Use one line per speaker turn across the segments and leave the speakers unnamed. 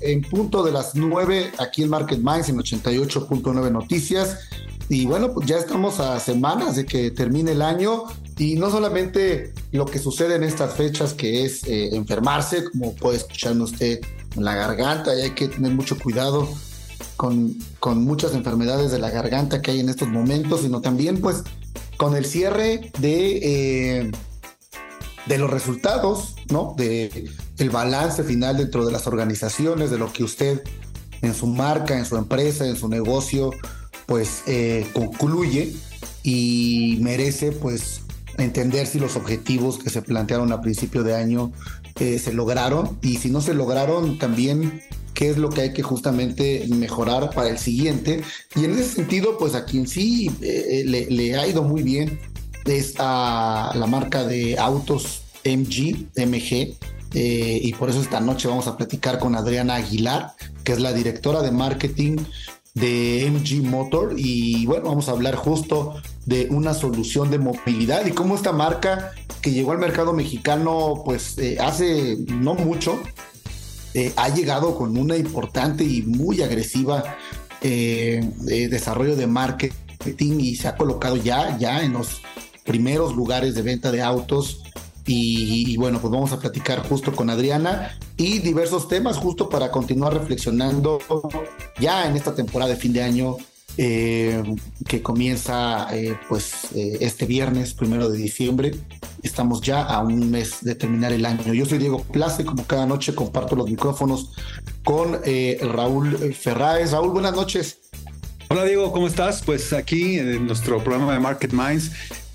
en punto de las 9 aquí en Market Minds en 88.9 Noticias. Y bueno, pues ya estamos a semanas de que termine el año y no solamente lo que sucede en estas fechas, que es eh, enfermarse, como puede escucharme usted en la garganta, y hay que tener mucho cuidado con, con muchas enfermedades de la garganta que hay en estos momentos, sino también pues con el cierre de, eh, de los resultados, ¿no? De el balance final dentro de las organizaciones, de lo que usted en su marca, en su empresa, en su negocio, pues eh, concluye y merece pues entender si los objetivos que se plantearon a principio de año eh, se lograron y si no se lograron también qué es lo que hay que justamente mejorar para el siguiente. Y en ese sentido, pues a quien sí eh, le, ha ido muy bien es a la marca de autos MG, MG, eh, y por eso esta noche vamos a platicar con Adriana Aguilar, que es la directora de marketing de MG Motor. Y bueno, vamos a hablar justo de una solución de movilidad y cómo esta marca que llegó al mercado mexicano pues eh, hace no mucho eh, ha llegado con una importante y muy agresiva desarrollo de marketing y se ha colocado ya, ya en los primeros lugares de venta de autos y, bueno, pues vamos a platicar justo con Adriana y diversos temas justo para continuar reflexionando ya en esta temporada de fin de año eh, que comienza eh, pues eh, este viernes, primero de diciembre. Estamos ya a un mes de terminar el año. Yo soy Diego Place, como cada noche comparto los micrófonos con Raúl Ferráez. Raúl, buenas noches.
Hola Diego, ¿cómo estás? Pues aquí en nuestro programa de Market Minds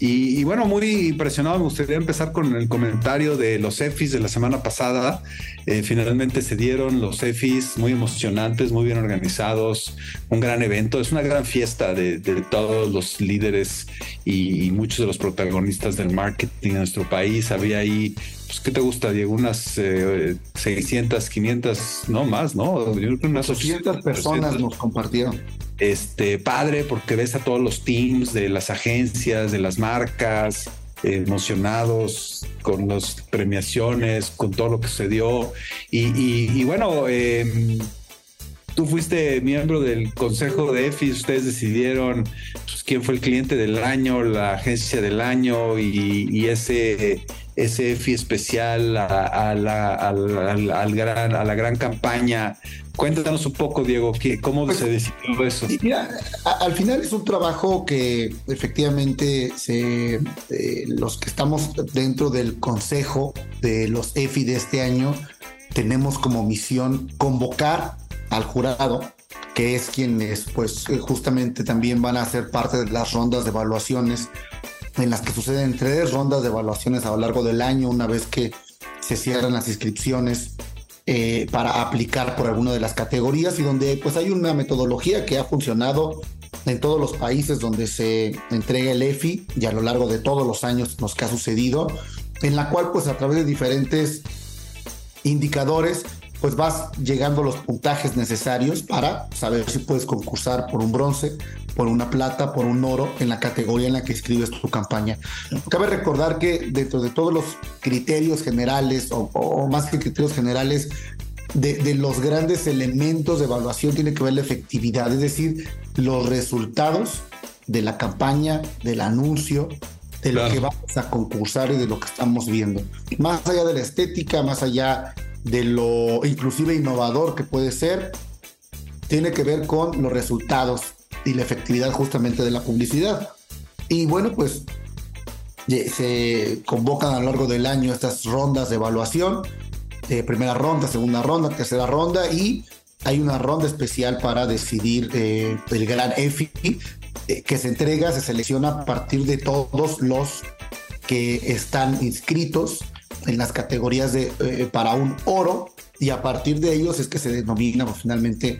y, bueno, muy impresionado. Me gustaría empezar con el comentario de los EFIs de la semana pasada. Eh, finalmente se dieron los EFIs muy emocionantes, muy bien organizados, un gran evento. Es una gran fiesta de, todos los líderes y, muchos de los protagonistas del marketing en nuestro país. Había ahí, pues, ¿qué te gusta, Diego? Unas 600, eh, 500, no más, ¿no?
unas 800 personas nos compartieron
este, padre porque ves a todos los teams de las agencias, de las marcas, emocionados con las premiaciones, con todo lo que se dio. Y, bueno, em, tú fuiste miembro del consejo de EFI, ustedes decidieron pues, quién fue el cliente del año, la agencia del año y, ese, ese EFI especial a, la, al, gran, a la gran campaña Cuéntanos un poco, Diego, ¿cómo pues, se decidió eso?
Mira, al final es un trabajo que efectivamente se, eh, los que estamos dentro del consejo de los EFI de este año tenemos como misión convocar al jurado, que es quienes pues justamente también van a ser parte de las rondas de evaluaciones en las que suceden tres rondas de evaluaciones a lo largo del año, una vez que se cierran las inscripciones eh, para aplicar por alguna de las categorías y donde pues hay una metodología que ha funcionado en todos los países donde se entrega el EFI y a lo largo de todos los años nos que ha sucedido, en la cual pues a través de diferentes indicadores pues vas llegando a los puntajes necesarios para saber si puedes concursar por un bronce, por una plata, por un oro en la categoría en la que escribes tu campaña. Cabe recordar que dentro de todos los criterios generales o, más que criterios generales, de, los grandes elementos de evaluación tiene que ver la efectividad, es decir, los resultados de la campaña, del anuncio, de lo que vamos a concursar y de lo que estamos viendo. Más allá de la estética, más allá de lo inclusive innovador que puede ser, tiene que ver con los resultados y la efectividad justamente de la publicidad. Y bueno, pues se convocan a lo largo del año estas rondas de evaluación, eh, primera ronda, segunda ronda, tercera ronda y hay una ronda especial para decidir eh, el gran EFI eh, que se entrega, se selecciona a partir de todos los que están inscritos en las categorías de eh, para un oro y a partir de ellos es que se denomina finalmente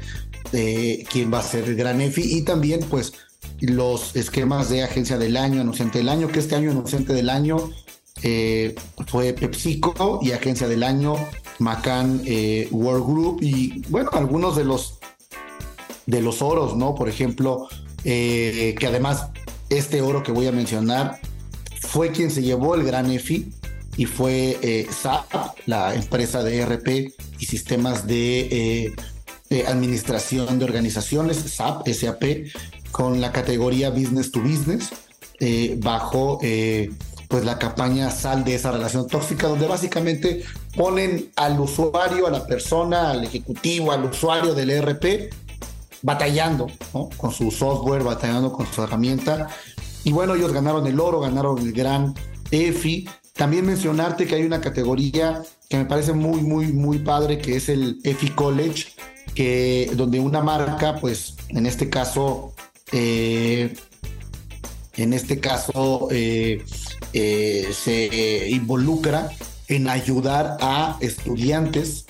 eh, quién va a ser el gran EFI y también pues los esquemas de agencia del año, anunciante del año, que este año anunciante del año eh, fue PepsiCo y agencia del año Macan World Group y bueno, algunos de los de los oros, ¿no? Por ejemplo, que además este oro que voy a mencionar fue quien se llevó el gran EFI y fue eh, SAP, la empresa de ERP y sistemas de, eh, administración de organizaciones, SAP, SAP, con la categoría Business to Business, eh, bajo pues la campaña Sal de esa relación tóxica, donde básicamente ponen al usuario, a la persona, al ejecutivo, al usuario del ERP, batallando con su software, batallando con su herramienta. Y bueno, ellos ganaron el oro, ganaron el gran EFI, también mencionarte que hay una categoría que me parece muy, muy, muy padre, que es el EFI College, que, donde una marca, pues en este caso, eh, en este caso, eh, eh, se involucra en ayudar a estudiantes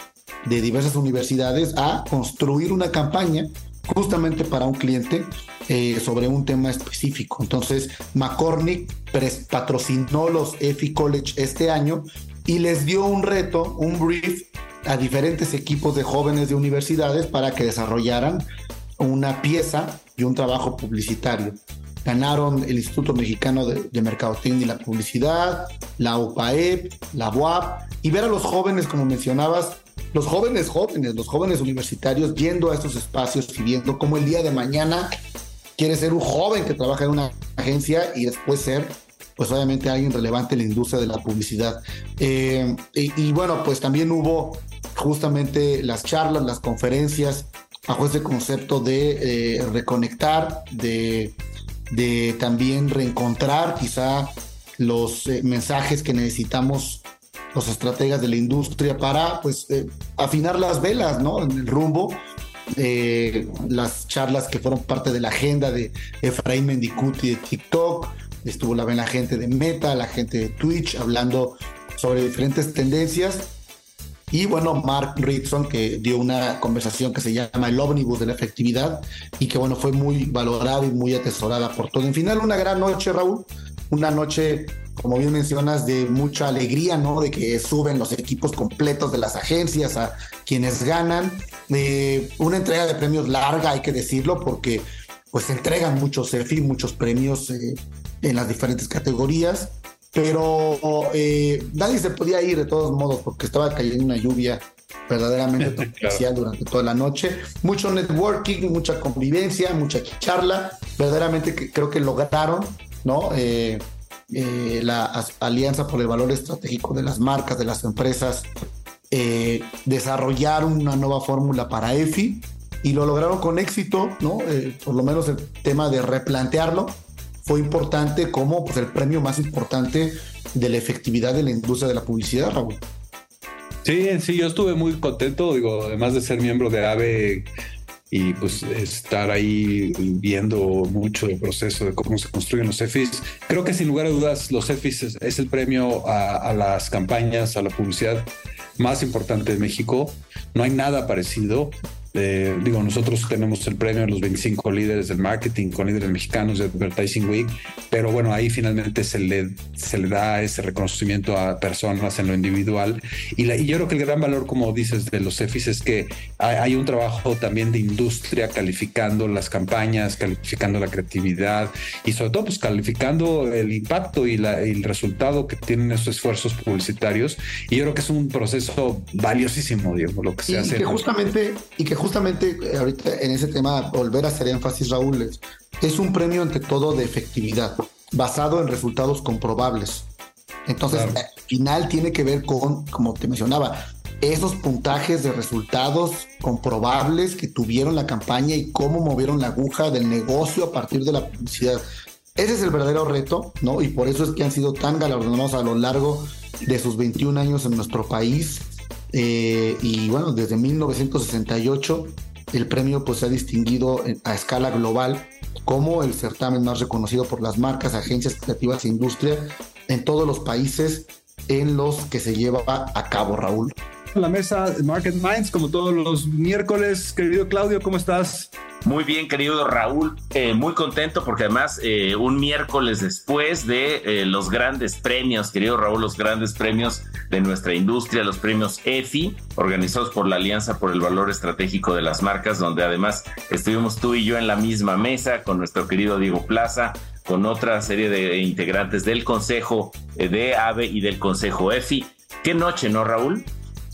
de diversas universidades a construir una campaña justamente para un cliente eh, sobre un tema específico. Entonces, McCormick patrocinó los EFI College este año y les dio un reto, un brief a diferentes equipos de jóvenes de universidades para que desarrollaran una pieza y un trabajo publicitario. Ganaron el Instituto Mexicano de, Mercadotecnia y la Publicidad, la UPAEP, la UAP, y ver a los jóvenes, como mencionabas, los jóvenes jóvenes, los jóvenes universitarios yendo a estos espacios y viendo cómo el día de mañana quiere ser un joven que trabaja en una agencia y después ser, pues obviamente alguien relevante en la industria de la publicidad. Eh, y, bueno, pues también hubo justamente las charlas, las conferencias bajo ese concepto de eh, reconectar, de, de, también reencontrar quizá los eh, mensajes que necesitamos los estrategas de la industria para pues eh, afinar las velas, ¿no? En el rumbo. Eh, las charlas que fueron parte de la agenda de Efraín Mendicuti de TikTok, estuvo la, gente de Meta, la gente de Twitch hablando sobre diferentes tendencias. Y bueno, Mark Ritson, que dio una conversación que se llama El ómnibus de la efectividad y que bueno, fue muy valorada y muy atesorada por todo. En final, una gran noche, Raúl, una noche como bien mencionas, de mucha alegría, ¿no? De que suben los equipos completos de las agencias a quienes ganan. Eh, una entrega de premios larga, hay que decirlo, porque pues entregan muchos EFI, muchos premios eh, en las diferentes categorías, pero eh, nadie se podía ir de todos modos porque estaba cayendo una lluvia verdaderamente especial durante toda la noche. Mucho networking, mucha convivencia, mucha charla. Verdaderamente creo que lograron, ¿no? Eh, la Alianza por el Valor Estratégico de las Marcas, de las Empresas, eh, desarrollar una nueva fórmula para EFI y lo lograron con éxito, ¿no? Eh, por lo menos el tema de replantearlo fue importante como pues, el premio más importante de la efectividad de la industria de la publicidad, Raúl.
Sí, sí, yo estuve muy contento, digo, además de ser miembro de AVE y pues estar ahí viendo mucho el proceso de cómo se construyen los EFIs. Creo que sin lugar a dudas los EFIs es, el premio a, las campañas, a la publicidad más importante de México. No hay nada parecido. Eh, digo, nosotros tenemos el premio a los 25 líderes del marketing con líderes mexicanos de Advertising Week, pero bueno, ahí finalmente se le, se le da ese reconocimiento a personas en lo individual. Y, la, y yo creo que el gran valor, como dices, de los EFIS es que hay, un trabajo también de industria calificando las campañas, calificando la creatividad y sobre todo pues calificando el impacto y, la, el resultado que tienen esos esfuerzos publicitarios. Y yo creo que es un proceso valiosísimo, Diego, lo que se hace.
Que justamente, y que justamente eh, ahorita en ese tema, volver a hacer énfasis, Raúl, es, un premio ante todo de efectividad, basado en resultados comprobables. Entonces, al final tiene que ver con, como te mencionaba, esos puntajes de resultados comprobables que tuvieron la campaña y cómo movieron la aguja del negocio a partir de la publicidad. Ese es el verdadero reto, ¿no? Y por eso es que han sido tan galardonados a lo largo de sus 21 años en nuestro país eh, y bueno, desde 1968 el premio pues se ha distinguido a escala global como el certamen más reconocido por las marcas, agencias creativas e industria en todos los países en los que se lleva a cabo, Raúl.
La mesa Market Minds, como todos los miércoles. Querido Claudio, ¿cómo estás?
Muy bien, querido Raúl, eh, muy contento porque además eh, un miércoles después de eh, los grandes premios, querido Raúl, los grandes premios de nuestra industria, los premios EFI, organizados por la Alianza por el Valor Estratégico de las Marcas, donde además estuvimos tú y yo en la misma mesa con nuestro querido Diego Plaza, con otra serie de integrantes del Consejo de AVE y del Consejo EFI. Qué noche, ¿no, Raúl?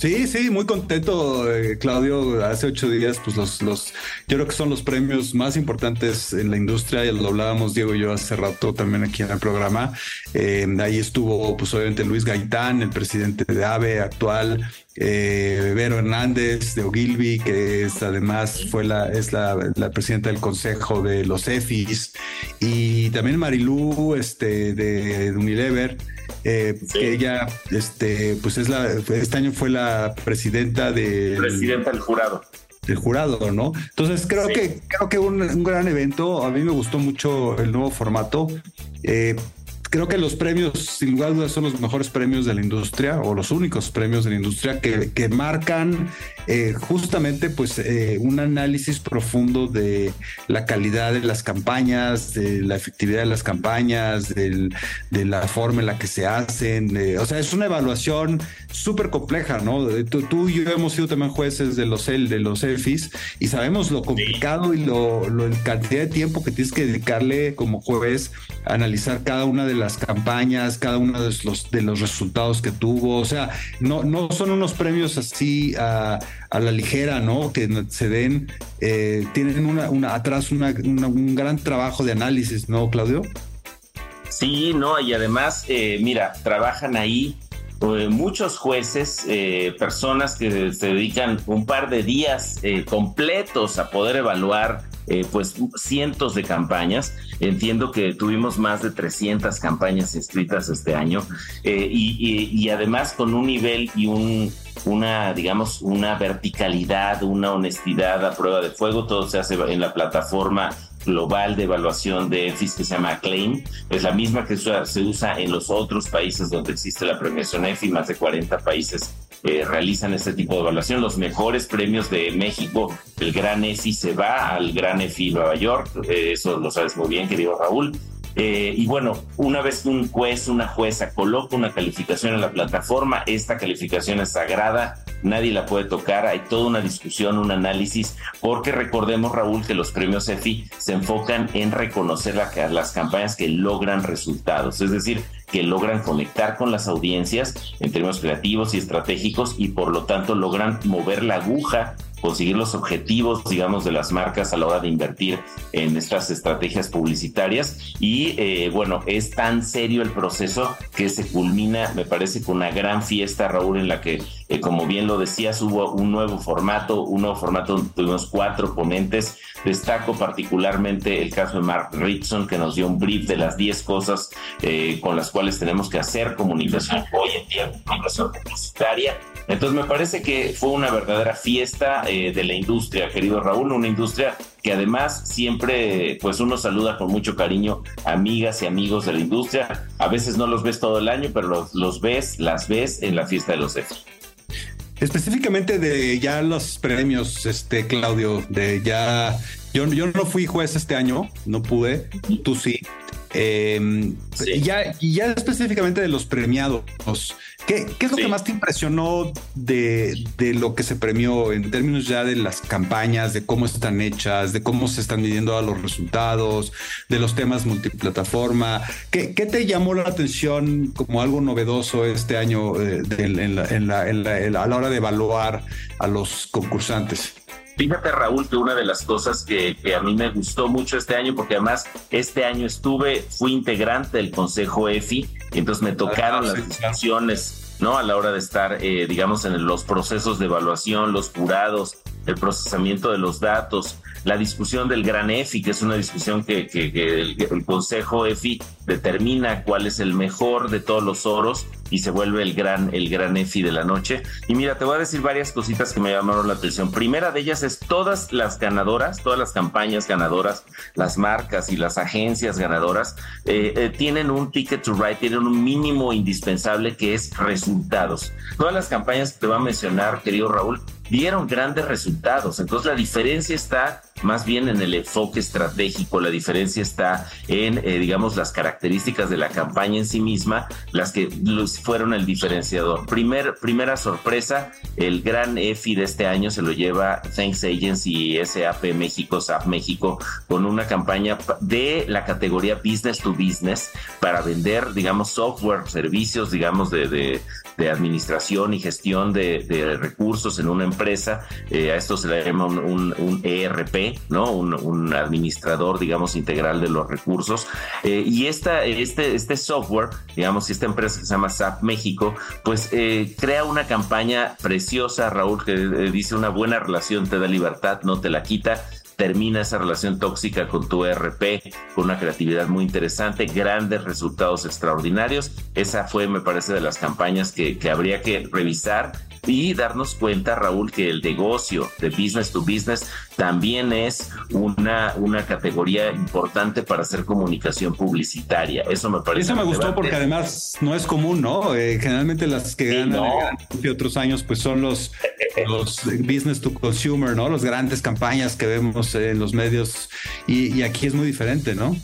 Sí, sí, muy contento, eh, Claudio. Hace ocho días, pues los, los, yo creo que son los premios más importantes en la industria. Ya lo hablábamos Diego y yo hace rato también aquí en el programa. Eh, ahí estuvo, pues obviamente Luis Gaitán, el presidente de AVE actual, eh, Vero Hernández de Ogilvy, que es además fue la, es la, presidenta del consejo de los EFIs, y también Marilú este, de Unilever eh, que ella, este, pues es la, este año fue la presidenta
del... Presidenta del jurado.
Del jurado, ¿no? Entonces creo que creo que un, un, gran evento. A mí me gustó mucho el nuevo formato. Eh, creo que los premios, sin lugar a dudas, son los mejores premios de la industria o los únicos premios de la industria que, que marcan eh, justamente pues eh, un análisis profundo de la calidad de las campañas, de la efectividad de las campañas, de la forma en la que se hacen. o sea, es una evaluación súper compleja, ¿no? Tú, y yo hemos sido también jueces de los de los EFIs y sabemos lo complicado y lo, lo cantidad de tiempo que tienes que dedicarle como juez a analizar cada una de las campañas, cada uno de los, de los resultados que tuvo. O sea, no, no son unos premios así a, la ligera, ¿no? Que se den, eh, tienen una, una atrás un gran trabajo de análisis, ¿no, Claudio?
Sí, no, y además, eh, mira, trabajan ahí eh, muchos jueces, personas que se dedican un par de días completos a poder evaluar pues cientos de campañas Entiendo que tuvimos más de 300 campañas escritas este año eh, y, además con un nivel y un, una, digamos, una verticalidad, una honestidad a prueba de fuego. Todo se hace en la plataforma global de evaluación de EFIS que se llama Acclaim. Es la misma que se usa en los otros países donde existe la premiación EFI, más de 40 países eh, realizan este tipo de evaluación. Los mejores premios de México, el Gran EFI se va al Gran EFI Nueva York, eh, eso lo sabes muy bien, querido Raúl. Eh, y bueno, una vez que un juez, una jueza coloca una calificación en la plataforma, esta calificación es sagrada, nadie la puede tocar, hay toda una discusión, un análisis, porque recordemos, Raúl, que los premios EFI se enfocan en reconocer las campañas que logran resultados, es decir, que logran conectar con las audiencias en términos creativos y estratégicos y por lo tanto logran mover la aguja conseguir los objetivos, digamos, de las marcas a la hora de invertir en estas estrategias publicitarias. Y eh, bueno, es tan serio el proceso que se culmina, me parece, con una gran fiesta, Raúl, en la que, eh, como bien lo decías, hubo un nuevo formato, un nuevo formato donde tuvimos cuatro ponentes. Destaco particularmente el caso de Mark Ritson, que nos dio un brief de las 10 cosas eh, con las cuales tenemos que hacer comunicación hoy en día, comunicación publicitaria entonces me parece que fue una verdadera fiesta eh, de la industria, querido Raúl, una industria que además siempre pues uno saluda con mucho cariño amigas y amigos de la industria. A veces no los ves todo el año, pero los, ves, las ves en la fiesta de los EFI.
Específicamente de ya los premios, este Claudio, de ya yo, yo no fui juez este año, no pude, tú sí. Em, ya, ya específicamente de los premiados, ¿qué, es lo que más te impresionó de, lo que se premió en términos ya de las campañas, de cómo están hechas, de cómo se están midiendo a los resultados, de los temas multiplataforma? ¿Qué, te llamó la atención como algo novedoso este año eh, a la hora de evaluar a los concursantes?
Fíjate, Raúl, que una de las cosas que, a mí me gustó mucho este año, porque además este año estuve, fui integrante del Consejo EFI, y entonces me tocaron las discusiones, ¿no? A la hora de estar, eh, digamos, en los procesos de evaluación, los jurados, el procesamiento de los datos, la discusión del gran EFI, que es una discusión que, el, Consejo EFI determina cuál es el mejor de todos los oros y se vuelve el gran, el gran EFI de la noche. Y mira, te voy a decir varias cositas que me llamaron la atención. Primera de ellas es todas las ganadoras, todas las campañas ganadoras, las marcas y las agencias ganadoras, eh, eh, tienen un ticket to ride, tienen un mínimo indispensable que es resultados. Todas las campañas que te voy a mencionar, querido Raúl, dieron grandes resultados. Entonces la diferencia está más bien en el enfoque estratégico, la diferencia está en, eh, digamos, las características de la campaña en sí misma, las que fueron el diferenciador. Primer, primera sorpresa, el gran EFI de este año se lo lleva Thanks Agency y SAP México, SAP México, con una campaña de la categoría Business to Business para vender, digamos, software, servicios, digamos, de, de, administración y gestión de, recursos en una empresa. Eh, a esto se le llama un, un ERP, ¿no? Un, administrador, digamos, integral de los recursos. Eh, y esta, este, este software, digamos, esta empresa que se llama SAP México, pues eh, crea una campaña preciosa, Raúl, que eh, dice una buena relación te da libertad, no te la quita termina esa relación tóxica con tu ERP con una creatividad muy interesante, grandes resultados extraordinarios. Esa fue, me parece, de las campañas que, que habría que revisar y darnos cuenta, Raúl, que el negocio de business to business también es una, una categoría importante para hacer comunicación publicitaria. Eso me parece.
Eso me gustó porque además no es común, ¿no? Eh, generalmente las que ganan de otros años, pues son los, los business to consumer, ¿no? Los grandes campañas que vemos en los medios y, y aquí es muy diferente, ¿no?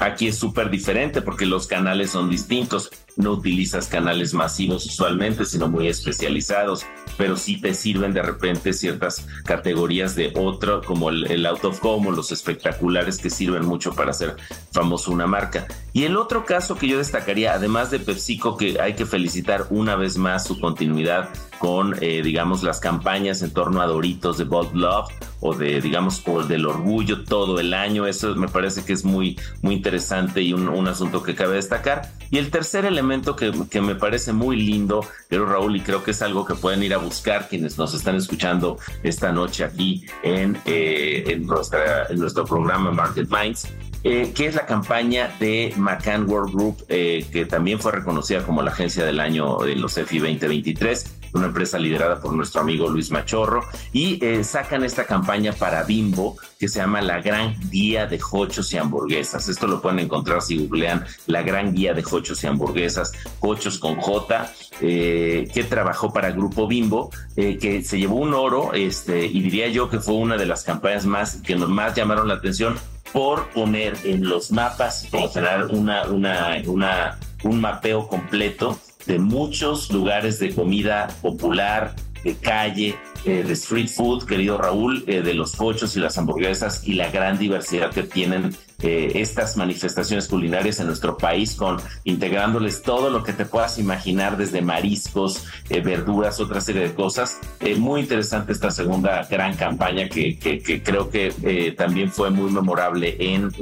Aquí es súper diferente porque los canales son distintos no utilizas canales masivos usualmente, sino muy especializados, pero sí te sirven de repente ciertas categorías de otro, como el, out of home o los espectaculares que sirven mucho para hacer famoso una marca. Y el otro caso que yo destacaría, además de PepsiCo, que hay que felicitar una vez más su continuidad con, eh, digamos, las campañas en torno a Doritos de Bold Love o de, digamos, por del orgullo todo el año. Eso me parece que es muy, muy interesante y un, un asunto que cabe destacar. Y el tercer elemento que, que, me parece muy lindo, pero Raúl, y creo que es algo que pueden ir a buscar quienes nos están escuchando esta noche aquí en, eh, en nuestro programa Market Minds, eh, que es la campaña de McCann World Group, eh, que también fue reconocida como la agencia del año de los EFI 2023 una empresa liderada por nuestro amigo Luis Machorro, y eh, sacan esta campaña para Bimbo que se llama La Gran Guía de Jochos y Hamburguesas. Esto lo pueden encontrar si googlean La Gran Guía de Jochos y Hamburguesas, Jochos con J, eh, que trabajó para Grupo Bimbo, eh, que se llevó un oro, este, y diría yo que fue una de las campañas más que nos más llamaron la atención por poner en los mapas, por generar una, una, una, un mapeo completo de muchos lugares de comida popular, de calle, eh, de street food, querido Raúl, eh, de los cochos y las hamburguesas y la gran diversidad que tienen eh, estas manifestaciones culinarias en nuestro país, con integrándoles todo lo que te puedas imaginar, desde mariscos, verduras, otra serie de cosas. muy interesante esta segunda gran campaña que, que, creo que también fue muy memorable en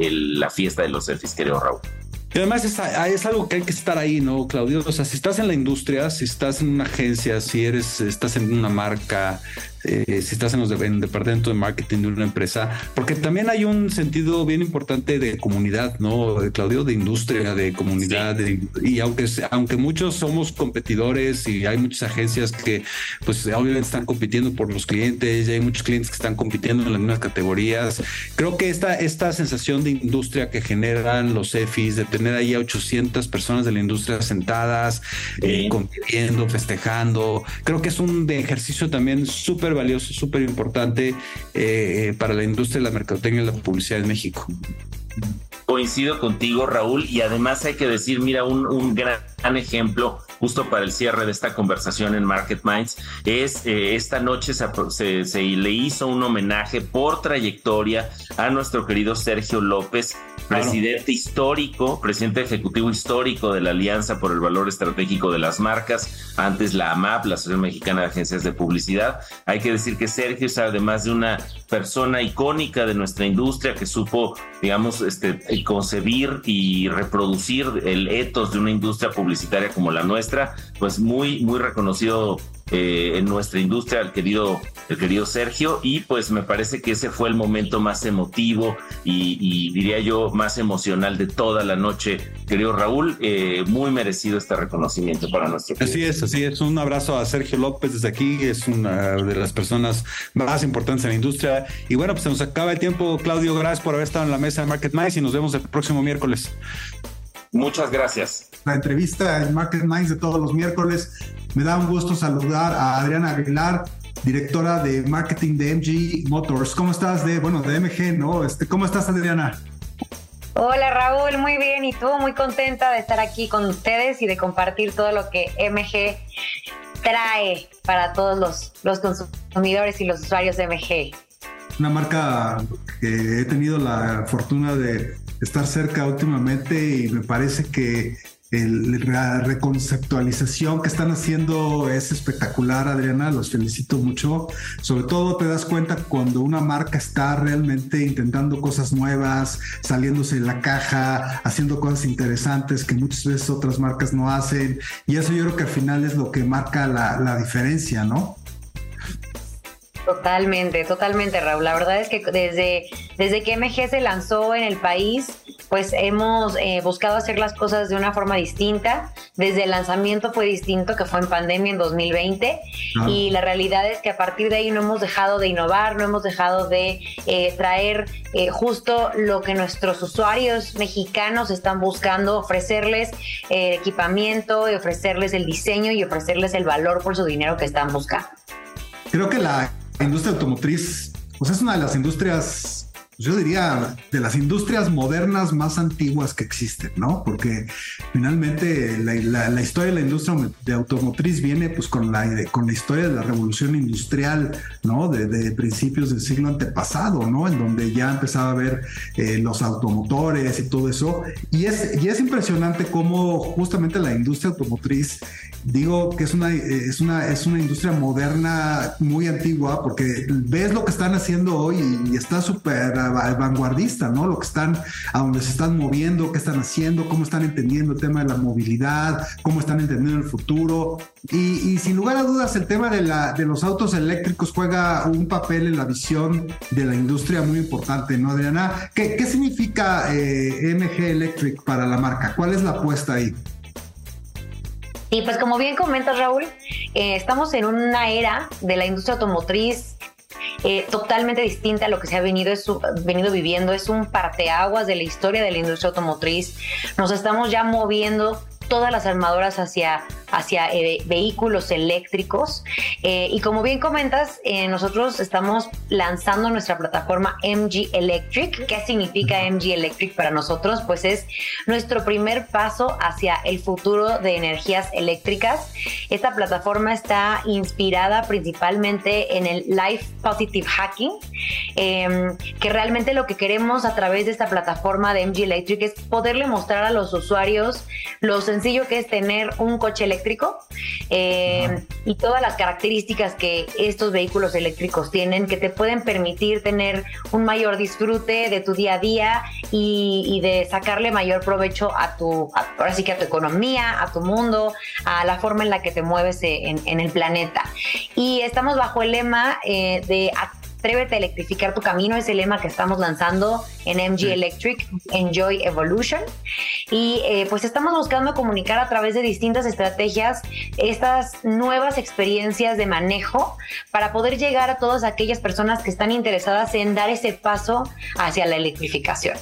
la fiesta de los EFIS, querido Raúl.
Y además ah, es, algo que hay que estar ahí, ¿no, Claudio? O sea, si estás en la industria, si estás en una agencia, si eres, estás en una marca, eh, si estás en, los el departamento de marketing de una empresa, porque también hay un sentido bien importante de comunidad, ¿no, Claudio? De industria, de comunidad, y aunque, aunque muchos somos competidores y hay muchas agencias que pues obviamente están compitiendo por los clientes y hay muchos clientes que están compitiendo en las mismas categorías, creo que esta, esta sensación de industria que generan los EFIs, de tener ahí a 800 personas de la industria sentadas, eh, compitiendo, festejando, creo que es un ejercicio también súper valioso, súper importante eh, eh, para la industria de la mercadotecnia y la publicidad en México.
Coincido contigo, Raúl, y además hay que decir, mira, un, gran ejemplo justo para el cierre de esta conversación en Market Minds, es eh, esta noche se, se, le hizo un homenaje por trayectoria a nuestro querido Sergio López, presidente histórico, presidente ejecutivo histórico de la Alianza por el Valor Estratégico de las Marcas, antes la AMAP, la Asociación Mexicana de Agencias de Publicidad. Hay que decir que Sergio es además de una persona icónica de nuestra industria que supo, digamos, este, concebir y reproducir el ethos de una industria publicitaria como la nuestra, pues muy, muy reconocido eh, en nuestra industria, el querido, el querido Sergio, y pues me parece que ese fue el momento más emotivo y, diría yo más emocional de toda la noche, querido Raúl, eh, muy merecido este reconocimiento para nuestro
Así es, así es, un abrazo a Sergio López desde aquí, es una de las personas más importantes en la industria, y bueno, pues se nos acaba el tiempo, Claudio, gracias por haber estado en la mesa de Market Minds y nos vemos el próximo miércoles.
Muchas gracias.
La entrevista en Market Minds de todos los miércoles. Me da un gusto saludar a Adriana Aguilar, directora de marketing de MG Motors. ¿Cómo estás? De, bueno, de MG, ¿no? Este, ¿Cómo estás, Adriana?
Hola Raúl, muy bien. ¿Y tú? Muy contenta de estar aquí con ustedes y de compartir todo lo que MG trae para todos los, los consumidores y los usuarios de MG.
Una marca que he tenido la fortuna de estar cerca últimamente y me parece que la reconceptualización que están haciendo es espectacular, Adriana, los felicito mucho. Sobre todo te das cuenta cuando una marca está realmente intentando cosas nuevas, saliéndose de la caja, haciendo cosas interesantes que muchas veces otras marcas no hacen. Y eso yo creo que al final es lo que marca la, la diferencia, ¿no?
Totalmente, totalmente, Raúl. La verdad es que desde, desde que MG se lanzó en el país, pues hemos eh, buscado hacer las cosas de una forma distinta. Desde el lanzamiento fue distinto, que fue en pandemia en 2020. Y la realidad es que a partir de ahí no hemos dejado de innovar, no hemos dejado de eh, traer eh, justo lo que nuestros usuarios mexicanos están buscando, ofrecerles equipamiento y ofrecerles el diseño y ofrecerles el valor por su dinero que están buscando.
Creo que la industria automotriz, pues es una de las industrias yo diría, de las industrias modernas más antiguas que existen, ¿no? Porque finalmente la, historia de la industria de automotriz viene pues con la, con la historia de la revolución industrial, ¿no? De, principios del siglo antepasado, ¿no? En donde ya empezaba a ver eh, los automotores y todo eso. Y es, y es impresionante cómo justamente la industria automotriz, digo que es una, es, una, es una industria moderna muy antigua, porque ves lo que están haciendo hoy y está súper vanguardista, ¿no? Lo que están, a donde se están moviendo, qué están haciendo, cómo están entendiendo el tema de la movilidad, cómo están entendiendo el futuro. Y, sin lugar a dudas, el tema de, la, de los autos eléctricos juega un papel en la visión de la industria muy importante, ¿no, Adriana? ¿Qué, qué significa eh, MG Electric para la marca? ¿Cuál es la apuesta ahí?
Y pues como bien comentas Raúl, eh, estamos en una era de la industria automotriz eh, totalmente distinta a lo que se ha venido, venido viviendo. Es un parteaguas de la historia de la industria automotriz. Nos estamos ya moviendo todas las armadoras hacia hacia eh, vehículos eléctricos. Eh, y como bien comentas, eh, nosotros estamos lanzando nuestra plataforma MG Electric. ¿Qué significa MG Electric para nosotros? Pues es nuestro primer paso hacia el futuro de energías eléctricas. Esta plataforma está inspirada principalmente en el Life Positive Hacking, em, que realmente lo que queremos a través de esta plataforma de MG Electric es poderle mostrar a los usuarios lo sencillo que es tener un coche eléctrico eh, y todas las características que estos vehículos eléctricos tienen que te pueden permitir tener un mayor disfrute de tu día a día y, de sacarle mayor provecho a tu, ahora sí que a tu economía, a tu mundo, a la forma en la que te mueves en, el planeta. Y estamos bajo el lema eh, de Atrévete a electrificar tu camino es el lema que estamos lanzando en MG Electric, Enjoy Evolution. Y eh, pues estamos buscando comunicar a través de distintas estrategias estas nuevas experiencias de manejo para poder llegar a todas aquellas personas que están interesadas en dar ese paso hacia la electrificación.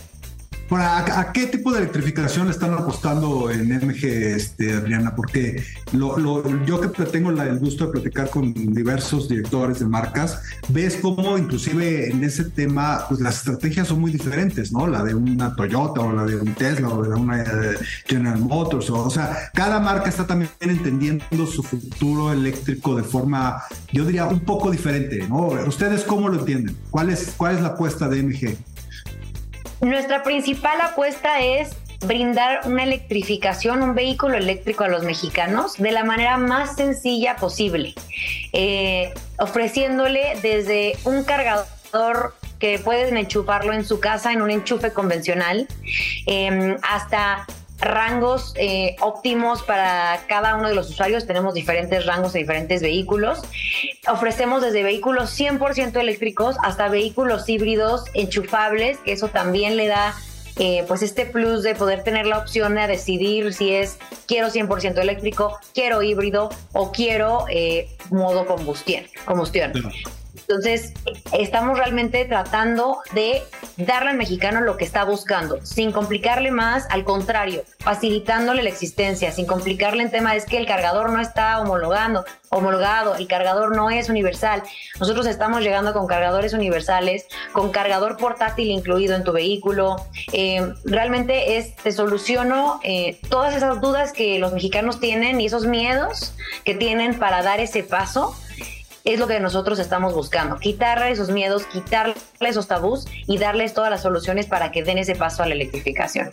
¿A, qué tipo de electrificación le están apostando en MG, este, Adriana? Porque lo, yo que tengo el gusto de platicar con diversos directores de marcas, ves cómo inclusive en ese tema pues las estrategias son muy diferentes, ¿no? La de una Toyota o la de un Tesla o de una eh, General Motors, o, o sea, cada marca está también entendiendo su futuro eléctrico de forma, yo diría, un poco diferente, ¿no? ¿Ustedes cómo lo entienden? ¿Cuál es, cuál es la apuesta de MG?
Nuestra principal apuesta es brindar una electrificación, un vehículo eléctrico a los mexicanos de la manera más sencilla posible, eh, ofreciéndole desde un cargador que pueden enchufarlo en su casa en un enchufe convencional, em, hasta rangos eh, óptimos para cada uno de los usuarios. Tenemos diferentes rangos de diferentes vehículos. Ofrecemos desde vehículos 100% eléctricos hasta vehículos híbridos enchufables, eso también le da eh, pues este plus de poder tener la opción de decidir si es quiero 100% eléctrico, quiero híbrido o quiero eh, modo combustión. combustión. Entonces, estamos realmente tratando de darle al mexicano lo que está buscando, sin complicarle más, al contrario, facilitándole la existencia, sin complicarle en tema es que el cargador no está homologando, homologado, el cargador no es universal. Nosotros estamos llegando con cargadores universales, con cargador portátil incluido en tu vehículo. Eh, realmente es, te soluciono eh, todas esas dudas que los mexicanos tienen y esos miedos que tienen para dar ese paso es lo que nosotros estamos buscando, quitarle esos miedos, quitarle esos tabús y darles todas las soluciones para que den ese paso a la electrificación.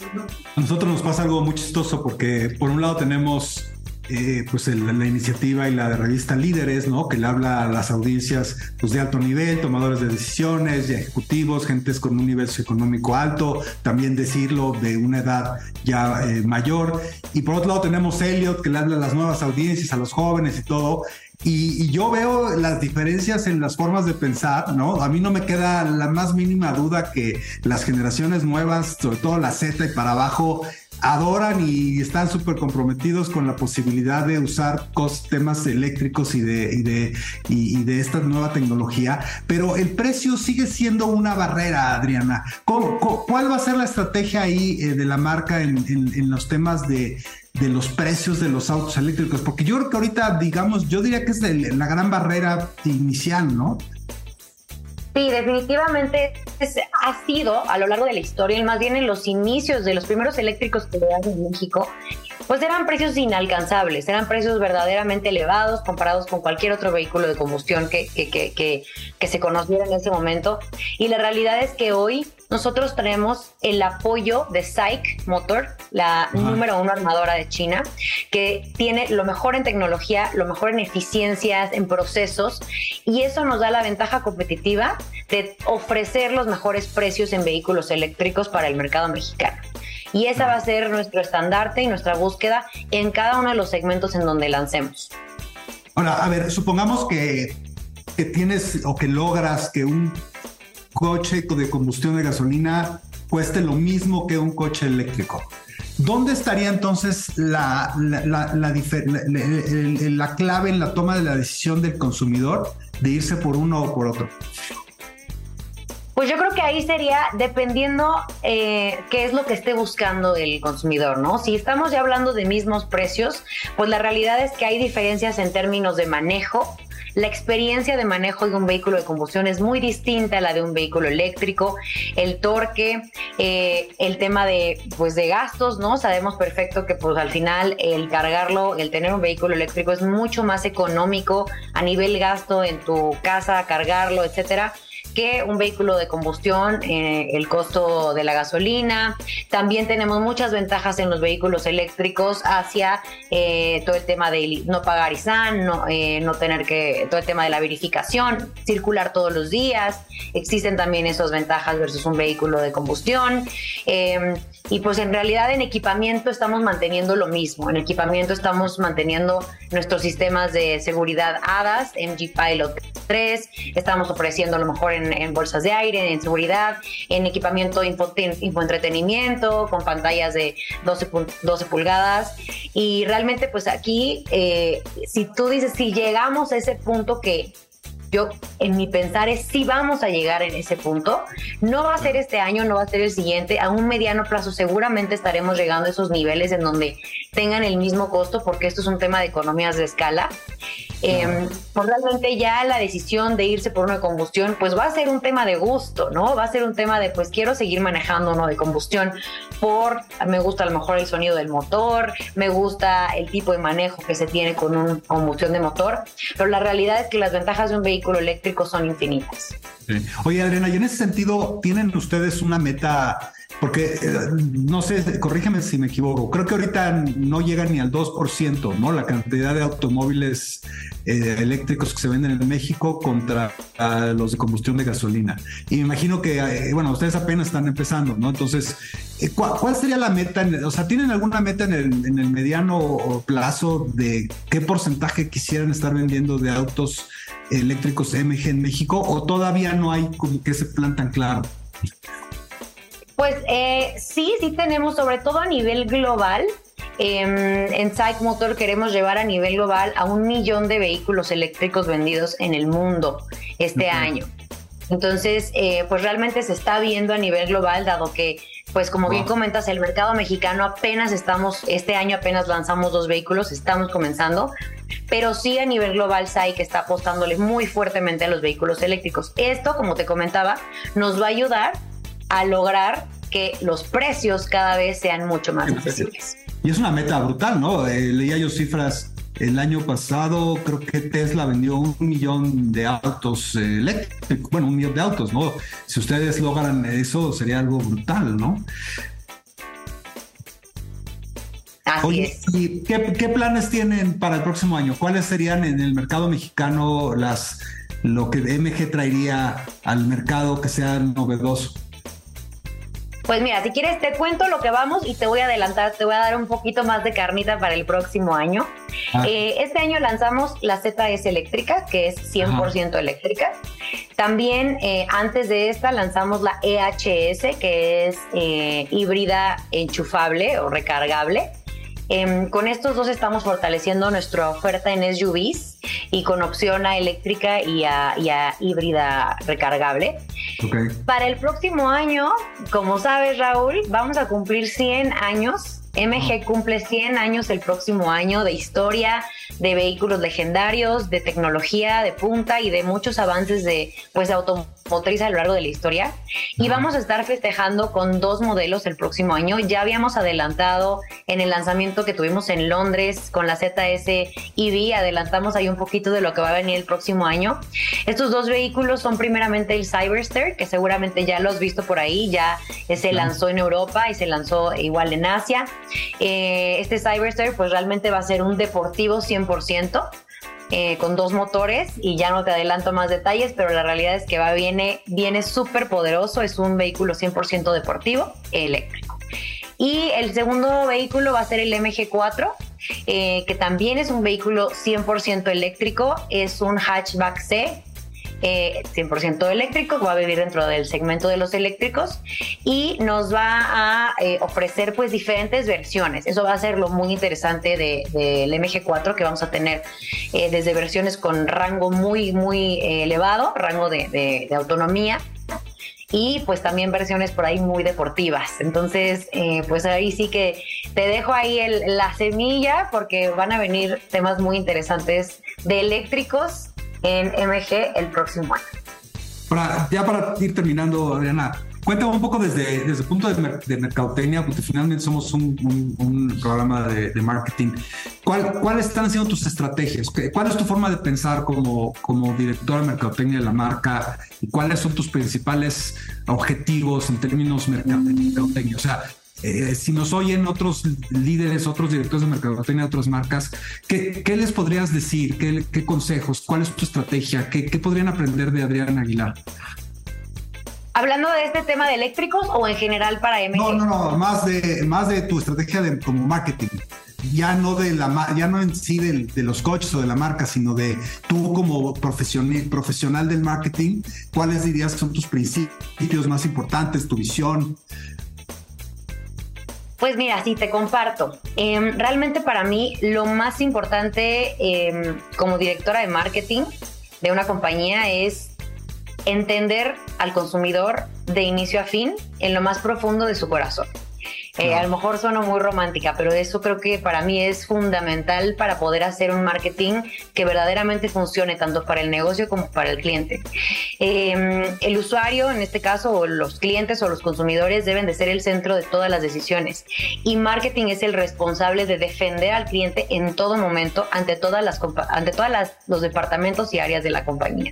A nosotros nos pasa algo muy chistoso porque por un lado tenemos eh, pues la iniciativa y la revista Líderes, ¿no? Que le habla a las audiencias pues, de alto nivel, tomadores de decisiones, y ejecutivos, gentes con un nivel socioeconómico alto, también decirlo de una edad ya eh, mayor. Y por otro lado tenemos Elliot, que le habla a las nuevas audiencias, a los jóvenes y todo. Y, yo veo las diferencias en las formas de pensar, ¿no? A mí no me queda la más mínima duda que las generaciones nuevas, sobre todo la Z y para abajo, adoran y están súper comprometidos con la posibilidad de usar temas eléctricos y de, y de, y, esta nueva tecnología, pero el precio sigue siendo una barrera, Adriana. cuál va a ser la estrategia ahí eh, de la marca en, en los temas de, de los precios de los autos eléctricos? Porque yo creo que ahorita, digamos, yo diría que es la gran barrera inicial, ¿no?
Sí, definitivamente ha sido a lo largo de la historia, y más bien en los inicios de los primeros eléctricos que dan en México, pues eran precios inalcanzables, eran precios verdaderamente elevados comparados con cualquier otro vehículo de combustión que, que, que, que se conociera en ese momento. Y la realidad es que hoy nosotros tenemos el apoyo de SAIC Motor, la número uno armadora de China, que tiene lo mejor en tecnología, lo mejor en eficiencias, en procesos, y eso nos da la ventaja competitiva de ofrecer los mejores precios en vehículos eléctricos para el mercado mexicano. Y esa va a ser nuestro estandarte y nuestra búsqueda en cada uno de los segmentos en donde lancemos.
Ahora, a ver, supongamos que, que tienes o que logras que un coche de combustión de gasolina cueste lo mismo que un coche eléctrico. ¿Dónde estaría entonces la, la, la, clave en la toma de la decisión del consumidor de irse por uno o por otro?
Pues yo creo que ahí sería dependiendo eh, qué es lo que esté buscando el consumidor, ¿no? Si estamos ya hablando de mismos precios, pues la realidad es que hay diferencias en términos de manejo, la experiencia de manejo de un vehículo de combustión es muy distinta a la de un vehículo eléctrico. El torque, eh, el tema de, pues, de gastos, ¿no? Sabemos perfecto que pues al final el cargarlo, el tener un vehículo eléctrico es mucho más económico a nivel gasto en tu casa, cargarlo, etcétera que un vehículo de combustión, eh, el costo de la gasolina. También tenemos muchas ventajas en los vehículos eléctricos hacia eh, todo el tema de no pagar ISAN, no, eh, no tener que, todo el tema de la verificación, circular todos los días. Existen también esas ventajas versus un vehículo de combustión. Em, y pues en realidad en equipamiento estamos manteniendo lo mismo. En equipamiento estamos manteniendo nuestros sistemas de seguridad ADAS, MG Pilot 3, estamos ofreciendo a lo mejor en, bolsas de aire, en seguridad, en equipamiento infoentretenimiento, con pantallas de 12, 12 pulgadas. Y realmente pues aquí, eh, si tú dices, si llegamos a ese punto que yo en mi pensar es si vamos a llegar en ese punto. No va a ser este año, no va a ser el siguiente. A un mediano plazo seguramente estaremos llegando a esos niveles en donde tengan el mismo costo porque esto es un tema de economías de escala. Eh, pues realmente ya la decisión de irse por una combustión, pues va a ser un tema de gusto, ¿no? Va a ser un tema de, pues quiero seguir manejando uno de combustión por, me gusta a lo mejor el sonido del motor, me gusta el tipo de manejo que se tiene con una combustión de motor, pero la realidad es que las ventajas de un vehículo eléctrico son infinitas.
Oye, Adriana, y en ese sentido, ¿tienen ustedes una meta porque eh, no sé, corrígeme si me equivoco, creo que ahorita no llega ni al 2%, ¿no? La cantidad de automóviles eh, eléctricos que se venden en México contra ah, los de combustión de gasolina. Y me imagino que, eh, bueno, ustedes apenas están empezando, ¿no? Entonces, ¿cuál, sería la meta? o sea, ¿tienen alguna meta en el, en el mediano plazo de qué porcentaje quisieran estar vendiendo de autos eléctricos MG en México o todavía no hay como que ese plan tan claro?
Pues eh, sí, sí tenemos, sobre todo a nivel global. Eh, en Psych Motor queremos llevar a nivel global a un millón de vehículos eléctricos vendidos en el mundo este año. Entonces, eh, pues realmente se está viendo a nivel global, dado que, pues como bien comentas, el mercado mexicano apenas estamos, este año apenas lanzamos dos vehículos, estamos comenzando, pero sí a nivel global SAIC está apostándole muy fuertemente a los vehículos eléctricos. Esto, como te comentaba, nos va a ayudar a lograr que los precios cada vez sean mucho más accesibles.
Y es una meta brutal, ¿no? Eh, leía yo cifras el año pasado, creo que Tesla vendió un millón de autos eléctricos, bueno, un millón de autos, ¿no? Si ustedes logran eso, sería algo brutal, ¿no?
Así es.
¿y qué, qué, planes tienen para el próximo año? ¿Cuáles serían en el mercado mexicano las lo que MG traería al mercado que sea novedoso?
Pues mira, si quieres te cuento lo que vamos y te voy a adelantar, te voy a dar un poquito más de carnita para el próximo año. Ah. Eh, este año lanzamos la ZS eléctrica, que es 100% eléctrica. También eh, antes de esta lanzamos la EHS, que es eh, híbrida enchufable o recargable. Em, con estos dos estamos fortaleciendo nuestra oferta en SUVs y con opción a eléctrica y a, híbrida recargable. Para el próximo año, como sabes Raúl, vamos a cumplir 100 años. MG cumple 100 años el próximo año de historia, de vehículos legendarios, de tecnología de punta y de muchos avances de pues automotriz a lo largo de la historia. Y vamos a estar festejando con dos modelos el próximo año. Ya habíamos adelantado en el lanzamiento que tuvimos en Londres con la ZS EV, adelantamos ahí un poquito de lo que va a venir el próximo año. Estos dos vehículos son primeramente el Cyberster, que seguramente ya lo has visto por ahí, ya se lanzó en Europa y se lanzó igual en Asia. Eh, este Cyberster pues realmente va a ser un deportivo 100%. Eh, con dos motores y ya no te adelanto más detalles, pero la realidad es que va viene viene súper poderoso, es un vehículo 100% deportivo eléctrico. Y el segundo vehículo va a ser el MG4, eh, que también es un vehículo 100% eléctrico, es un hatchback C 100% eh, eléctrico, va a vivir dentro del segmento de los eléctricos y nos va a eh, ofrecer pues diferentes versiones. Eso va a ser lo muy interesante del MG4 que vamos a tener eh, desde versiones con rango muy, muy elevado, rango de, autonomía y pues también versiones por ahí muy deportivas. Entonces, pues ahí sí que te dejo ahí la semilla porque van a venir temas muy interesantes de eléctricos en MG el próximo año.
Ya para ir terminando, Adriana, cuéntame un poco desde, desde el punto de, de mercadotecnia, porque finalmente somos un, un, programa de, de marketing. ¿Cuál, ¿Cuáles están siendo tus estrategias? ¿Cuál es tu forma de pensar como, como director de mercadotecnia de la marca? ¿Y cuáles son tus principales objetivos en términos mercadotecnia? O sea, eh, si nos oyen otros líderes, otros directores de mercadotecnia de otras marcas, ¿qué, ¿qué, les podrías decir? ¿Qué, ¿Qué, consejos? ¿Cuál es tu estrategia? ¿Qué, ¿Qué, podrían aprender de Adrián Aguilar?
Hablando de este tema de eléctricos o en general para MG?
No, no, no, más de, más de tu estrategia de, como marketing. Ya no de la ya no en sí de, de los coches o de la marca, sino de tú como profesional, profesional del marketing, ¿cuáles dirías que son tus principios más importantes, tu visión?
Pues mira, sí, te comparto. Em, realmente para mí lo más importante em, como directora de marketing de una compañía es entender al consumidor de inicio a fin en lo más profundo de su corazón. Eh, a lo mejor suena muy romántica, pero eso creo que para mí es fundamental para poder hacer un marketing que verdaderamente funcione tanto para el negocio como para el cliente. Em, el usuario, en este caso, o los clientes o los consumidores deben de ser el centro de todas las decisiones y marketing es el responsable de defender al cliente en todo momento ante todas las ante todas los departamentos y áreas de la compañía.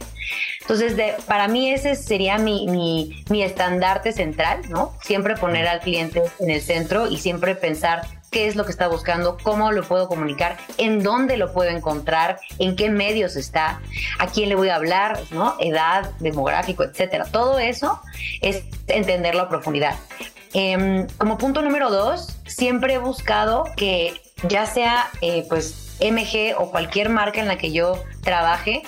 Entonces, de, para mí ese sería mi, mi, mi estandarte central, ¿no? Siempre poner al cliente en el centro y siempre pensar qué es lo que está buscando, cómo lo puedo comunicar, en dónde lo puedo encontrar, en qué medios está, a quién le voy a hablar, ¿no? Edad, demográfico, etcétera. Todo eso es entenderlo a profundidad. Em, como punto número dos, siempre he buscado que ya sea eh, pues MG o cualquier marca en la que yo trabaje,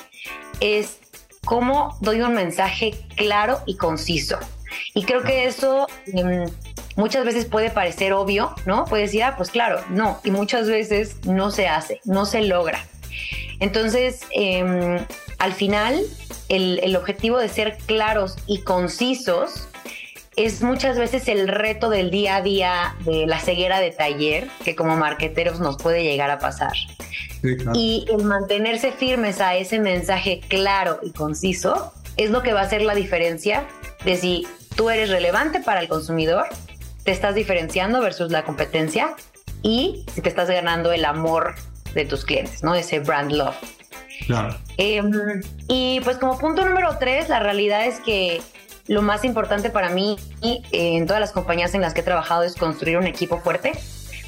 es cómo doy un mensaje claro y conciso. Y creo que eso em, muchas veces puede parecer obvio, ¿no? Puede decir, ah, pues claro, no. Y muchas veces no se hace, no se logra. Entonces, em, al final, el, el objetivo de ser claros y concisos es muchas veces el reto del día a día de la ceguera de taller que como marqueteros nos puede llegar a pasar. Y el mantenerse firmes a ese mensaje claro y conciso es lo que va a hacer la diferencia de si tú eres relevante para el consumidor, te estás diferenciando versus la competencia y si te estás ganando el amor de tus clientes, ¿no? Ese brand love. Claro. Em, y pues como punto número tres, la realidad es que lo más importante para mí eh, en todas las compañías en las que he trabajado es construir un equipo fuerte,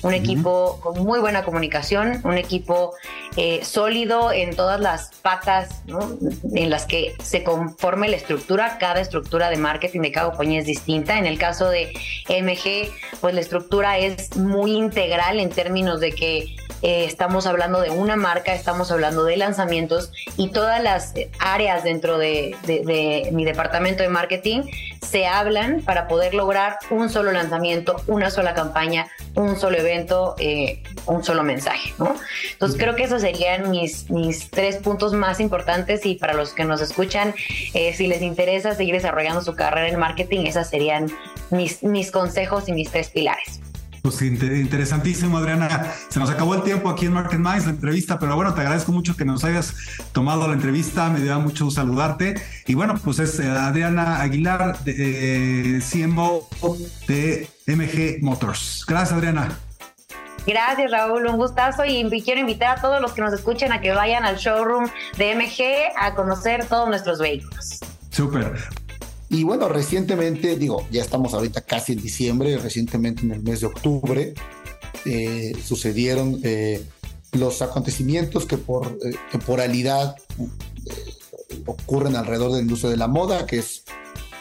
un equipo con muy buena comunicación, un equipo eh, sólido en todas las patas en las que se conforme la estructura. Cada estructura de marketing de cada compañía es distinta. En el caso de MG, pues la estructura es muy integral en términos de que eh, estamos hablando de una marca, estamos hablando de lanzamientos y todas las áreas dentro de, mi departamento de marketing se hablan para poder lograr un solo lanzamiento, una sola campaña, un solo evento, eh, un solo mensaje. Entonces creo que esos serían mis, mis tres puntos más importantes y para los que nos escuchan, eh, si les interesa seguir desarrollando su carrera en marketing, esas serían mis, mis consejos y mis tres pilares.
Pues interesantísimo, Adriana. Se nos acabó el tiempo aquí en Market Minds, la entrevista, pero bueno, te agradezco mucho que nos hayas tomado la entrevista, me dio mucho saludarte. Y bueno, pues es eh, Adriana Aguilar, de, eh, CMO de MG Motors. Gracias, Adriana.
Gracias, Raúl. Un gustazo y quiero invitar a todos los que nos escuchen a que vayan al showroom de MG a conocer todos nuestros vehículos.
Súper.
Y bueno, recientemente, digo, ya estamos ahorita casi en diciembre, recientemente en el mes de octubre, eh, sucedieron eh, los acontecimientos que por eh, temporalidad ocurren alrededor del uso de la moda, que es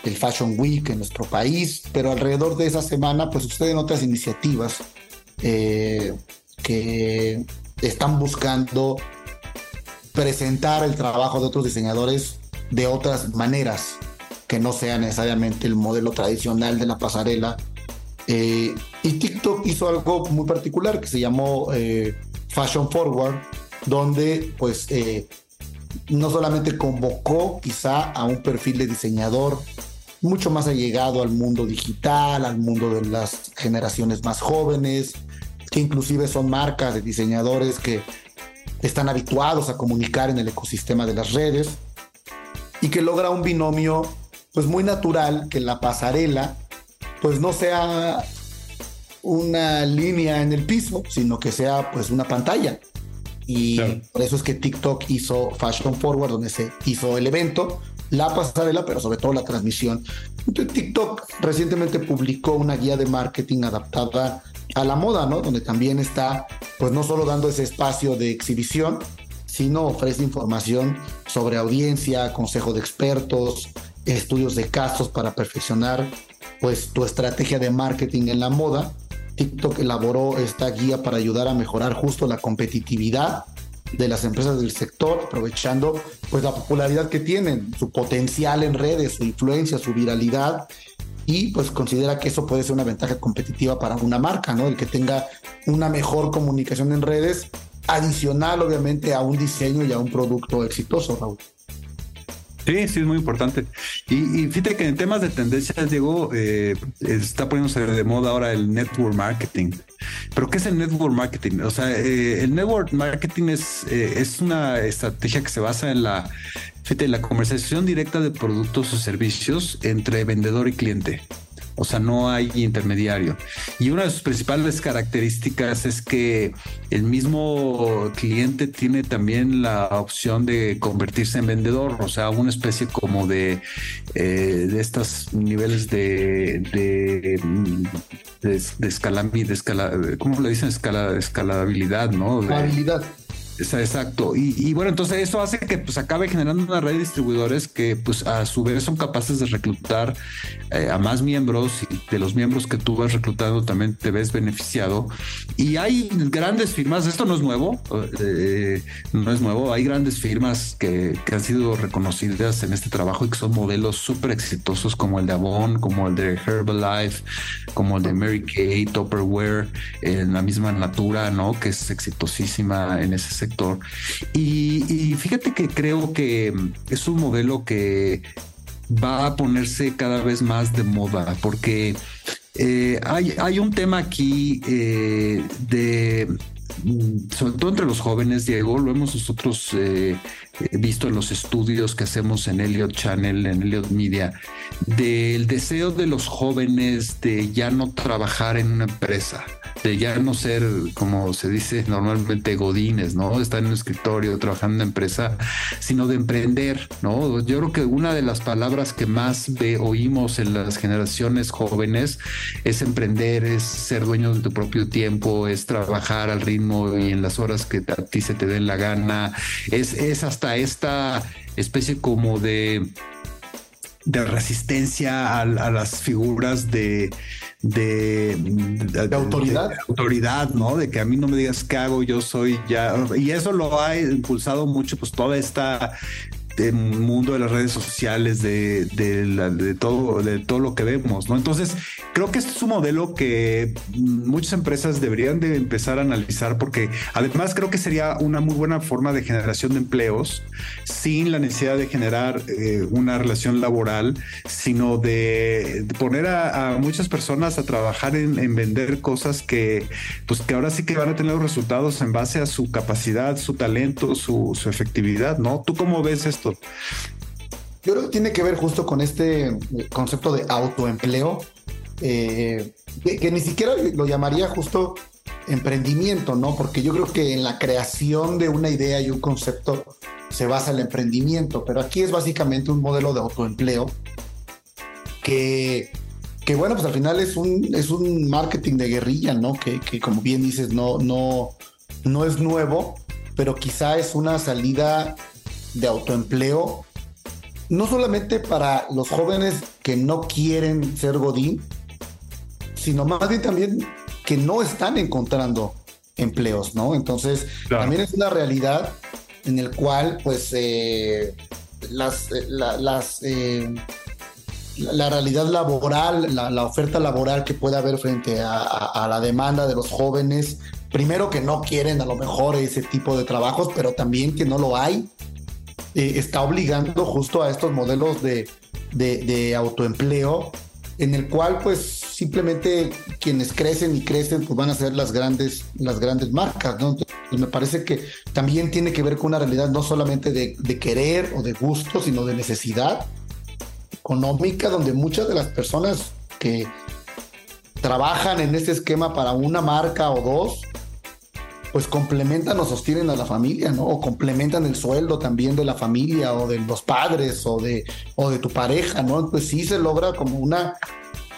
el Fashion Week en nuestro país, pero alrededor de esa semana pues suceden otras iniciativas que están buscando presentar el trabajo de otros diseñadores de otras maneras que no sea necesariamente el modelo tradicional de la pasarela. Eh, y TikTok hizo algo muy particular que se llamó eh, Fashion Forward, donde pues eh, no solamente convocó quizá a un perfil de diseñador mucho más allegado al mundo digital, al mundo de las generaciones más jóvenes, que inclusive son marcas de diseñadores que están habituados a comunicar en el ecosistema de las redes y que logra un binomio pues muy natural que la pasarela pues no sea una línea en el piso, sino que sea pues una pantalla. Y por eso es que TikTok hizo Fashion Forward, donde se hizo el evento, la pasarela, pero sobre todo la transmisión. Entonces, TikTok recientemente publicó una guía de marketing adaptada a la moda, ¿no? Donde también está, pues no solo dando ese espacio de exhibición, sino ofrece información sobre audiencia, consejo de expertos, estudios de casos para perfeccionar pues tu estrategia de marketing en la moda. TikTok elaboró esta guía para ayudar a mejorar justo la competitividad de las empresas del sector, aprovechando pues la popularidad que tienen, su potencial en redes, su influencia, su viralidad y pues considera que eso puede ser una ventaja competitiva para una marca, ¿no? El que tenga una mejor comunicación en redes, adicional obviamente a un diseño y a un producto exitoso, Raúl.
Sí, sí, es muy importante. Y, fíjate que en temas de tendencias, Diego, eh, está poniéndose de moda ahora el network marketing. Pero ¿qué es el network marketing? O sea, eh, el network marketing es, eh, es una estrategia que se basa en la, fíjate, la comercialización directa de productos o servicios entre vendedor y cliente. O sea, no hay intermediario. Y una de sus principales características es que el mismo cliente tiene también la opción de convertirse en vendedor, o sea, una especie como de, eh, de estos niveles de, de, de, de, ¿cómo le dicen? Escala, escalabilidad, ¿no? De. Exacto. Y, bueno, entonces eso hace que pues acabe generando una red de distribuidores que pues a su vez son capaces de reclutar eh, a más miembros y de los miembros que tú vas reclutando también te ves beneficiado. Y hay grandes firmas, esto no es nuevo, eh, no es nuevo, hay grandes firmas que, que, han sido reconocidas en este trabajo y que son modelos súper exitosos como el de Avon, como el de Herbalife, como el de Mary Kay, Tupperware, en la misma Natura, ¿no? Que es exitosísima en ese sector y, fíjate que creo que es un modelo que va a ponerse cada vez más de moda porque eh, hay, un tema aquí eh, de sobre todo entre los jóvenes, Diego, lo hemos nosotros eh, visto en los estudios que hacemos en Elliot Channel, en Elliot Media, del deseo de los jóvenes de ya no trabajar en una empresa, de ya no ser, como se dice normalmente, godines, ¿no? Estar en un escritorio trabajando en una empresa, sino de emprender, ¿no? Yo creo que una de las palabras que más oímos en las generaciones jóvenes es emprender, es ser dueño de tu propio tiempo, es trabajar al ritmo y en las horas que a ti se te den la gana, es, es hasta esta especie como de de resistencia a, las figuras de, de,
autoridad.
autoridad, ¿no? De que a mí no me digas qué hago, yo soy ya. Y eso lo ha impulsado mucho, pues toda esta este mundo de las redes sociales, de, de, todo, de todo lo que vemos, ¿no? Entonces, creo que este es un modelo que muchas empresas deberían de empezar a analizar porque además creo que sería una muy buena forma de generación de empleos sin la necesidad de generar eh, una relación laboral, sino de, poner a, muchas personas a trabajar en, vender cosas que, pues que ahora sí que van a tener los resultados en base a su capacidad, su talento, su, su efectividad, ¿no? ¿Tú cómo ves esto?
Yo creo que tiene que ver justo con este eh, concepto de autoempleo, eh, que, ni siquiera lo llamaría justo emprendimiento, ¿no? Porque yo creo que en la creación de una idea y un concepto se basa el emprendimiento, pero aquí es básicamente un modelo de autoempleo que, que bueno, pues al final es un, es un marketing de guerrilla, ¿no? Que, que como bien dices, no, no, no es nuevo, pero quizá es una salida de autoempleo, no solamente para los jóvenes que no quieren ser Godín, sino más bien también que no están encontrando empleos, ¿no? Entonces, también es una realidad en el cual, pues, eh, las, eh, las eh, la realidad laboral, la, oferta laboral que puede haber frente a, la demanda de los jóvenes, primero que no quieren a lo mejor ese tipo de trabajos, pero también que no lo hay, eh, está obligando justo a estos modelos de, de, autoempleo en el cual pues simplemente quienes crecen y crecen pues van a ser las grandes las grandes marcas no Entonces, me parece que también tiene que ver con una realidad no solamente de, de, querer o de gusto sino de necesidad económica donde muchas de las personas que trabajan en este esquema para una marca o dos pues complementan o sostienen a la familia, ¿no? O complementan el sueldo también de la familia o de los padres o de, o de tu pareja, ¿no? Pues sí se logra como una,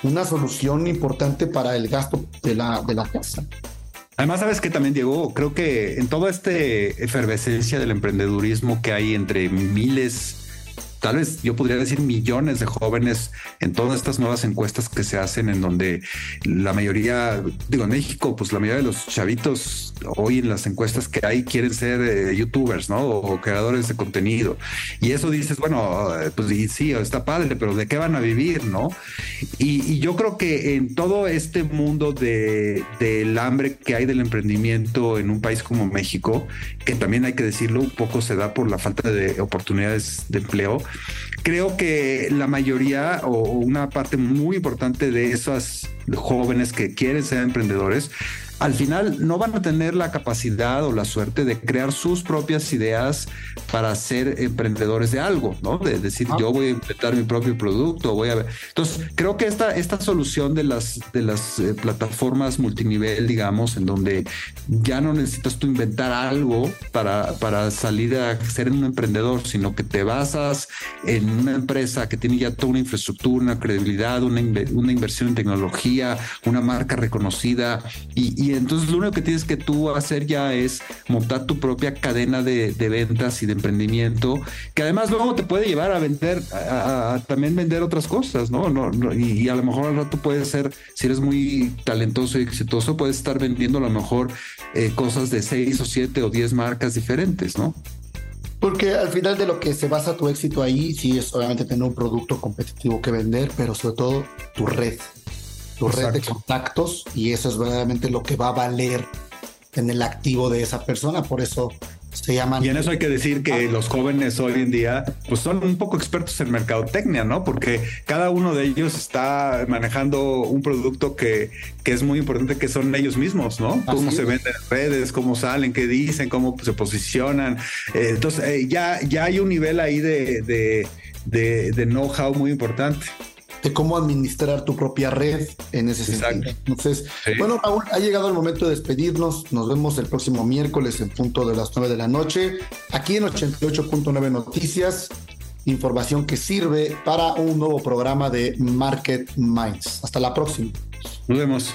una solución importante para el gasto de la, de la casa.
Además, sabes que también, Diego, creo que en toda esta efervescencia del emprendedurismo que hay entre miles tal vez yo podría decir millones de jóvenes en todas estas nuevas encuestas que se hacen en donde la mayoría, digo, en México, pues la mayoría de los chavitos hoy en las encuestas que hay quieren ser eh, youtubers, ¿no? O creadores de contenido. Y eso dices, bueno, pues sí, está padre, pero ¿de qué van a vivir, no? Y, yo creo que en todo este mundo de, del hambre que hay del emprendimiento en un país como México, que también hay que decirlo, un poco se da por la falta de oportunidades de empleo, creo que la mayoría o una parte muy importante de esas jóvenes que quieren ser emprendedores al final no van a tener la capacidad o la suerte de crear sus propias ideas para ser emprendedores de algo, ¿no? De decir, ah. yo voy a inventar mi propio producto, voy a ver. Entonces, creo que esta, esta solución de las, de las eh, plataformas multinivel, digamos, en donde ya no necesitas tú inventar algo para, para salir a ser un emprendedor, sino que te basas en una empresa que tiene ya toda una infraestructura, una credibilidad, una, una inversión en tecnología, una marca reconocida y y entonces lo único que tienes que tú hacer ya es montar tu propia cadena de, ventas y de emprendimiento, que además luego te puede llevar a vender, a, también vender otras cosas, ¿no? y, a lo mejor al rato puede ser, si eres muy talentoso y exitoso, puedes estar vendiendo a lo mejor eh, cosas de seis o siete o diez marcas diferentes, ¿no?
Porque al final de lo que se basa tu éxito ahí, sí es obviamente tener un producto competitivo que vender, pero sobre todo tu red tu red de contactos y eso es verdaderamente lo que va a valer en el activo de esa persona. Por eso se llaman.
Y en eso hay que decir que los jóvenes hoy en día, pues son un poco expertos en mercadotecnia, ¿no? Porque cada uno de ellos está manejando un producto que, que es muy importante, que son ellos mismos, ¿no? cómo se venden en redes, cómo salen, qué dicen, cómo se posicionan. Eh, entonces, eh, ya, ya hay un nivel ahí de, de, de, de know-how muy importante
de cómo administrar tu propia red en ese sentido. Entonces, bueno, Raúl, ha llegado el momento de despedirnos. Nos vemos el próximo miércoles en punto de las 9 de la noche, aquí en 88.9 Noticias. Información que sirve para un nuevo programa de Market Minds. Hasta la próxima.
Nos vemos.